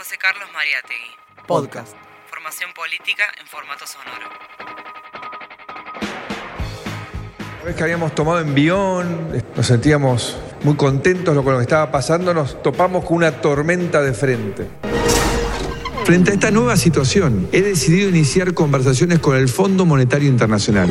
José Carlos Mariategui. Podcast. Formación política en formato sonoro. Una vez que habíamos tomado envión, nos sentíamos muy contentos con lo que estaba pasando, nos topamos con una tormenta de frente. Frente a esta nueva situación, he decidido iniciar conversaciones con el Fondo Monetario Internacional.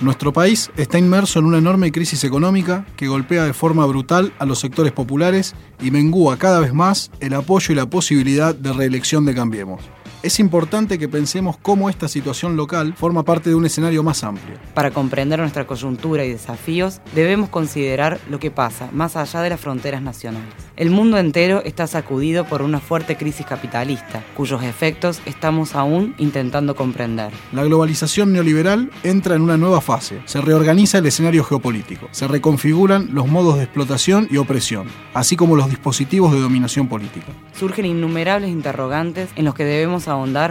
Nuestro país está inmerso en una enorme crisis económica que golpea de forma brutal a los sectores populares y mengúa cada vez más el apoyo y la posibilidad de reelección de Cambiemos. Es importante que pensemos cómo esta situación local forma parte de un escenario más amplio. Para comprender nuestra coyuntura y desafíos, debemos considerar lo que pasa más allá de las fronteras nacionales. El mundo entero está sacudido por una fuerte crisis capitalista, cuyos efectos estamos aún intentando comprender. La globalización neoliberal entra en una nueva fase. Se reorganiza el escenario geopolítico. Se reconfiguran los modos de explotación y opresión, así como los dispositivos de dominación política. Surgen innumerables interrogantes en los que debemos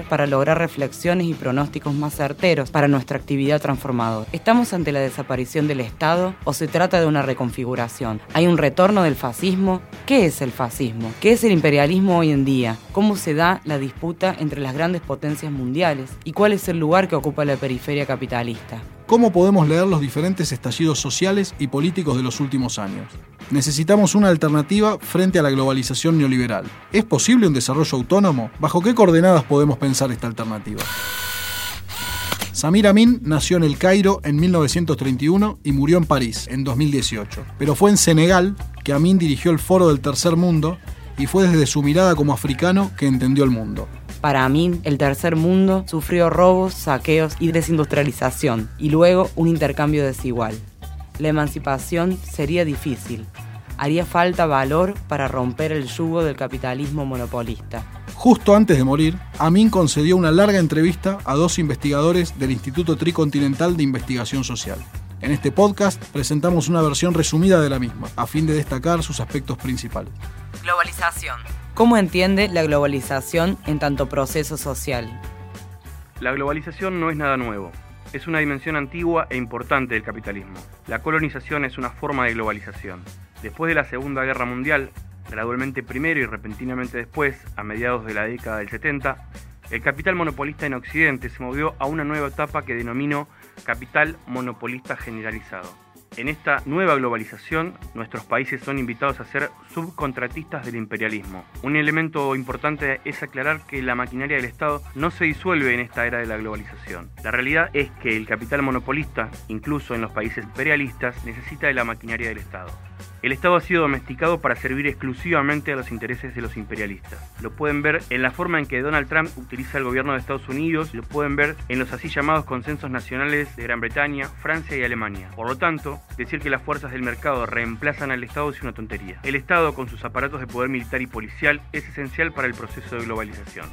para lograr reflexiones y pronósticos más certeros para nuestra actividad transformadora. ¿Estamos ante la desaparición del Estado o se trata de una reconfiguración? ¿Hay un retorno del fascismo? ¿Qué es el fascismo? ¿Qué es el imperialismo hoy en día? ¿Cómo se da la disputa entre las grandes potencias mundiales? ¿Y cuál es el lugar que ocupa la periferia capitalista? ¿Cómo podemos leer los diferentes estallidos sociales y políticos de los últimos años? Necesitamos una alternativa frente a la globalización neoliberal. ¿Es posible un desarrollo autónomo? ¿Bajo qué coordenadas podemos pensar esta alternativa? Samir Amin nació en El Cairo en 1931 y murió en París en 2018. Pero fue en Senegal que Amin dirigió el Foro del Tercer Mundo y fue desde su mirada como africano que entendió el mundo. Para Amin, el tercer mundo sufrió robos, saqueos y desindustrialización, y luego un intercambio desigual. La emancipación sería difícil. Haría falta valor para romper el yugo del capitalismo monopolista. Justo antes de morir, Amin concedió una larga entrevista a dos investigadores del Instituto Tricontinental de Investigación Social. En este podcast presentamos una versión resumida de la misma, a fin de destacar sus aspectos principales. Globalización. ¿Cómo entiende la globalización en tanto proceso social? La globalización no es nada nuevo. Es una dimensión antigua e importante del capitalismo. La colonización es una forma de globalización. Después de la Segunda Guerra Mundial, gradualmente primero y repentinamente después, a mediados de la década del 70, el capital monopolista en Occidente se movió a una nueva etapa que denominó capital monopolista generalizado. En esta nueva globalización, nuestros países son invitados a ser subcontratistas del imperialismo. Un elemento importante es aclarar que la maquinaria del Estado no se disuelve en esta era de la globalización. La realidad es que el capital monopolista, incluso en los países imperialistas, necesita de la maquinaria del Estado. El Estado ha sido domesticado para servir exclusivamente a los intereses de los imperialistas. Lo pueden ver en la forma en que Donald Trump utiliza el gobierno de Estados Unidos, lo pueden ver en los así llamados consensos nacionales de Gran Bretaña, Francia y Alemania. Por lo tanto, decir que las fuerzas del mercado reemplazan al Estado es una tontería. El Estado, con sus aparatos de poder militar y policial, es esencial para el proceso de globalización.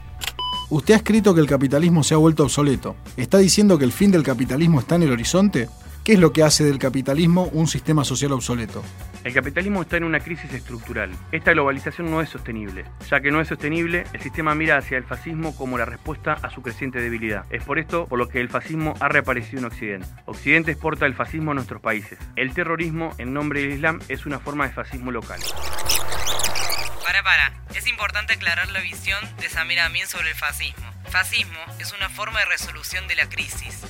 Usted ha escrito que el capitalismo se ha vuelto obsoleto. ¿Está diciendo que el fin del capitalismo está en el horizonte? ¿Qué es lo que hace del capitalismo un sistema social obsoleto? El capitalismo está en una crisis estructural. Esta globalización no es sostenible. Ya que no es sostenible, el sistema mira hacia el fascismo como la respuesta a su creciente debilidad. Es por esto por lo que el fascismo ha reaparecido en Occidente. Occidente exporta el fascismo a nuestros países. El terrorismo, en nombre del Islam, es una forma de fascismo local. Para, para. Es importante aclarar la visión de Samir Amin sobre el fascismo. Fascismo es una forma de resolución de la crisis,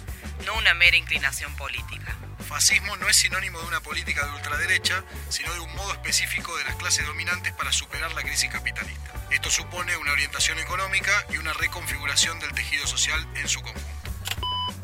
no una mera inclinación política. Fascismo no es sinónimo de una política de ultraderecha, sino de un modo específico de las clases dominantes para superar la crisis capitalista. Esto supone una orientación económica y una reconfiguración del tejido social en su conjunto.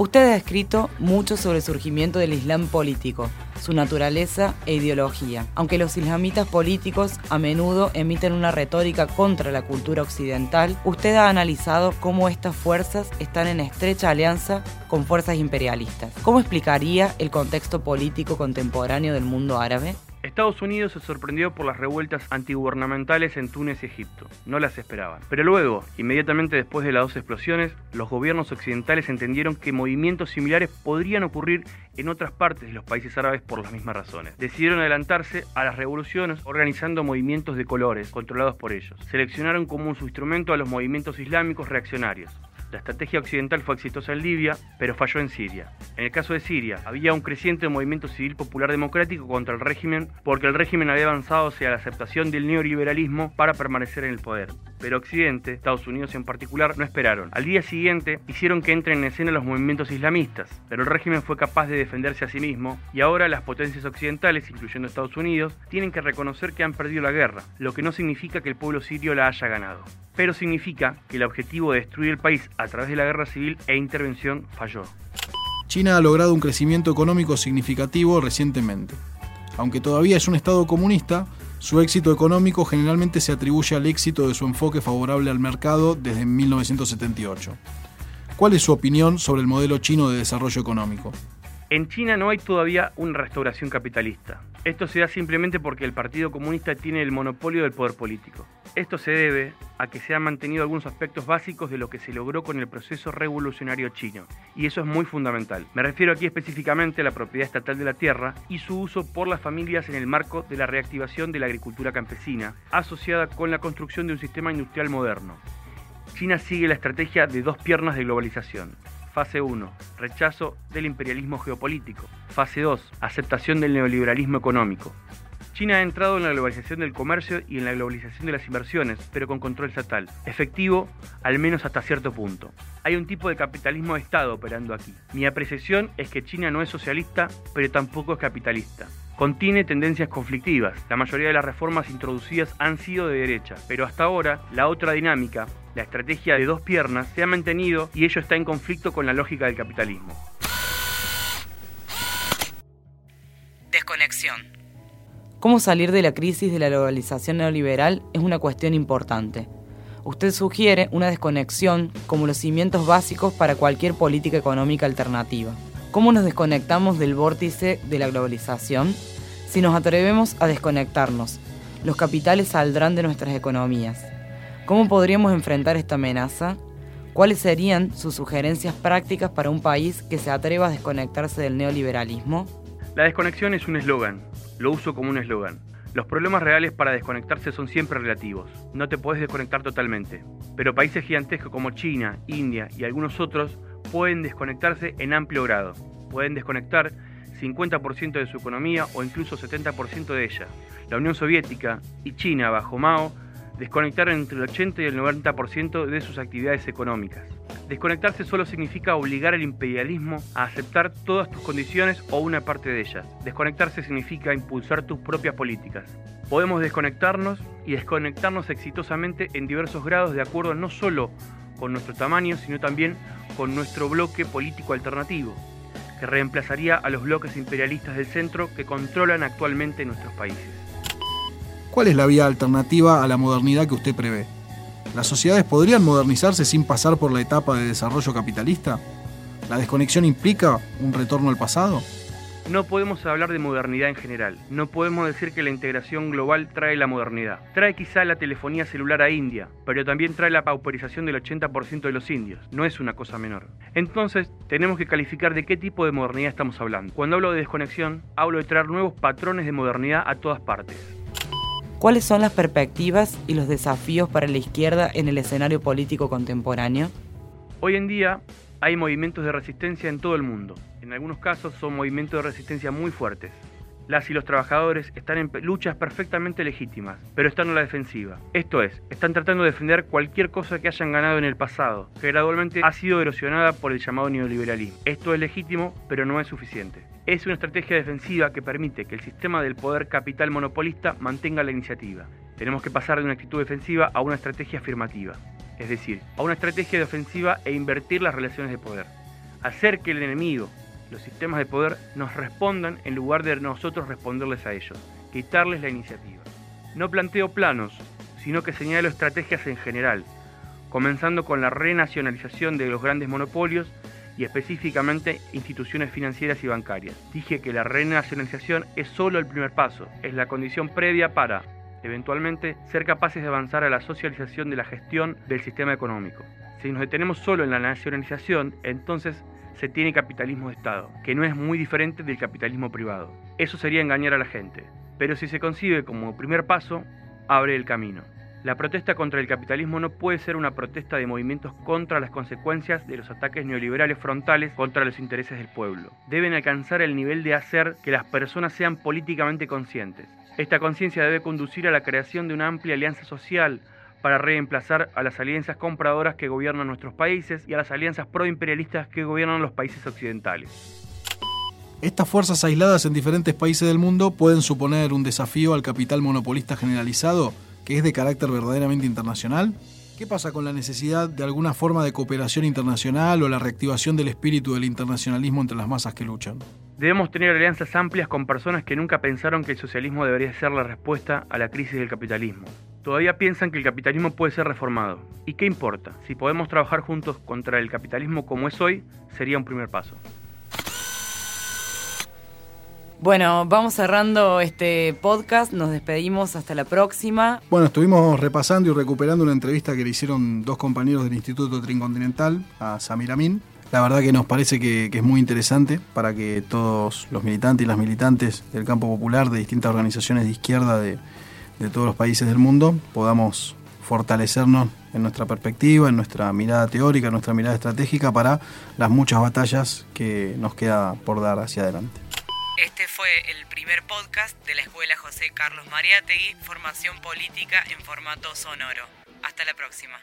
Usted ha escrito mucho sobre el surgimiento del Islam político, su naturaleza e ideología. Aunque los islamitas políticos a menudo emiten una retórica contra la cultura occidental, usted ha analizado cómo estas fuerzas están en estrecha alianza con fuerzas imperialistas. ¿Cómo explicaría el contexto político contemporáneo del mundo árabe? Estados Unidos se sorprendió por las revueltas antigubernamentales en Túnez y Egipto. No las esperaban. Pero luego, inmediatamente después de las dos explosiones, los gobiernos occidentales entendieron que movimientos similares podrían ocurrir en otras partes de los países árabes por las mismas razones. Decidieron adelantarse a las revoluciones organizando movimientos de colores controlados por ellos. Seleccionaron como su instrumento a los movimientos islámicos reaccionarios. La estrategia occidental fue exitosa en Libia, pero falló en Siria. En el caso de Siria, había un creciente movimiento civil popular democrático contra el régimen porque el régimen había avanzado hacia la aceptación del neoliberalismo para permanecer en el poder. Pero Occidente, Estados Unidos en particular, no esperaron. Al día siguiente hicieron que entren en escena los movimientos islamistas, pero el régimen fue capaz de defenderse a sí mismo y ahora las potencias occidentales, incluyendo Estados Unidos, tienen que reconocer que han perdido la guerra, lo que no significa que el pueblo sirio la haya ganado pero significa que el objetivo de destruir el país a través de la guerra civil e intervención falló. China ha logrado un crecimiento económico significativo recientemente. Aunque todavía es un Estado comunista, su éxito económico generalmente se atribuye al éxito de su enfoque favorable al mercado desde 1978. ¿Cuál es su opinión sobre el modelo chino de desarrollo económico? En China no hay todavía una restauración capitalista. Esto se da simplemente porque el Partido Comunista tiene el monopolio del poder político. Esto se debe a que se han mantenido algunos aspectos básicos de lo que se logró con el proceso revolucionario chino, y eso es muy fundamental. Me refiero aquí específicamente a la propiedad estatal de la tierra y su uso por las familias en el marco de la reactivación de la agricultura campesina, asociada con la construcción de un sistema industrial moderno. China sigue la estrategia de dos piernas de globalización. Fase 1. Rechazo del imperialismo geopolítico. Fase 2. Aceptación del neoliberalismo económico. China ha entrado en la globalización del comercio y en la globalización de las inversiones, pero con control estatal, efectivo al menos hasta cierto punto. Hay un tipo de capitalismo de Estado operando aquí. Mi apreciación es que China no es socialista, pero tampoco es capitalista. Contiene tendencias conflictivas. La mayoría de las reformas introducidas han sido de derecha, pero hasta ahora la otra dinámica, la estrategia de dos piernas, se ha mantenido y ello está en conflicto con la lógica del capitalismo. Desconexión. ¿Cómo salir de la crisis de la globalización neoliberal? Es una cuestión importante. Usted sugiere una desconexión como los cimientos básicos para cualquier política económica alternativa. ¿Cómo nos desconectamos del vórtice de la globalización? Si nos atrevemos a desconectarnos, los capitales saldrán de nuestras economías. ¿Cómo podríamos enfrentar esta amenaza? ¿Cuáles serían sus sugerencias prácticas para un país que se atreva a desconectarse del neoliberalismo? La desconexión es un eslogan, lo uso como un eslogan. Los problemas reales para desconectarse son siempre relativos, no te puedes desconectar totalmente, pero países gigantescos como China, India y algunos otros pueden desconectarse en amplio grado. Pueden desconectar 50% de su economía o incluso 70% de ella. La Unión Soviética y China bajo Mao desconectaron entre el 80 y el 90% de sus actividades económicas. Desconectarse solo significa obligar al imperialismo a aceptar todas tus condiciones o una parte de ellas. Desconectarse significa impulsar tus propias políticas. Podemos desconectarnos y desconectarnos exitosamente en diversos grados de acuerdo no solo con nuestro tamaño, sino también con nuestro bloque político alternativo, que reemplazaría a los bloques imperialistas del centro que controlan actualmente nuestros países. ¿Cuál es la vía alternativa a la modernidad que usted prevé? ¿Las sociedades podrían modernizarse sin pasar por la etapa de desarrollo capitalista? ¿La desconexión implica un retorno al pasado? No podemos hablar de modernidad en general. No podemos decir que la integración global trae la modernidad. Trae quizá la telefonía celular a India, pero también trae la pauperización del 80% de los indios. No es una cosa menor. Entonces, tenemos que calificar de qué tipo de modernidad estamos hablando. Cuando hablo de desconexión, hablo de traer nuevos patrones de modernidad a todas partes. ¿Cuáles son las perspectivas y los desafíos para la izquierda en el escenario político contemporáneo? Hoy en día hay movimientos de resistencia en todo el mundo. En algunos casos son movimientos de resistencia muy fuertes. Las y los trabajadores están en luchas perfectamente legítimas, pero están a la defensiva. Esto es, están tratando de defender cualquier cosa que hayan ganado en el pasado, que gradualmente ha sido erosionada por el llamado neoliberalismo. Esto es legítimo, pero no es suficiente. Es una estrategia defensiva que permite que el sistema del poder capital monopolista mantenga la iniciativa. Tenemos que pasar de una actitud defensiva a una estrategia afirmativa, es decir, a una estrategia de ofensiva e invertir las relaciones de poder. Hacer que el enemigo, los sistemas de poder nos respondan en lugar de nosotros responderles a ellos, quitarles la iniciativa. No planteo planos, sino que señalo estrategias en general, comenzando con la renacionalización de los grandes monopolios y específicamente instituciones financieras y bancarias. Dije que la renacionalización es solo el primer paso, es la condición previa para, eventualmente, ser capaces de avanzar a la socialización de la gestión del sistema económico. Si nos detenemos solo en la nacionalización, entonces se tiene capitalismo de Estado, que no es muy diferente del capitalismo privado. Eso sería engañar a la gente, pero si se concibe como primer paso, abre el camino. La protesta contra el capitalismo no puede ser una protesta de movimientos contra las consecuencias de los ataques neoliberales frontales contra los intereses del pueblo. Deben alcanzar el nivel de hacer que las personas sean políticamente conscientes. Esta conciencia debe conducir a la creación de una amplia alianza social para reemplazar a las alianzas compradoras que gobiernan nuestros países y a las alianzas proimperialistas que gobiernan los países occidentales. Estas fuerzas aisladas en diferentes países del mundo pueden suponer un desafío al capital monopolista generalizado es de carácter verdaderamente internacional? ¿Qué pasa con la necesidad de alguna forma de cooperación internacional o la reactivación del espíritu del internacionalismo entre las masas que luchan? Debemos tener alianzas amplias con personas que nunca pensaron que el socialismo debería ser la respuesta a la crisis del capitalismo. Todavía piensan que el capitalismo puede ser reformado. ¿Y qué importa? Si podemos trabajar juntos contra el capitalismo como es hoy, sería un primer paso. Bueno, vamos cerrando este podcast, nos despedimos hasta la próxima. Bueno, estuvimos repasando y recuperando una entrevista que le hicieron dos compañeros del Instituto Trincontinental a Samir Amin. La verdad que nos parece que, es muy interesante para que todos los militantes y las militantes del campo popular de distintas organizaciones de izquierda de, de todos los países del mundo podamos fortalecernos en nuestra perspectiva, en nuestra mirada teórica, en nuestra mirada estratégica para las muchas batallas que nos queda por dar hacia adelante. Este fue el primer podcast de la Escuela José Carlos Mariátegui, Formación Política en formato sonoro. Hasta la próxima.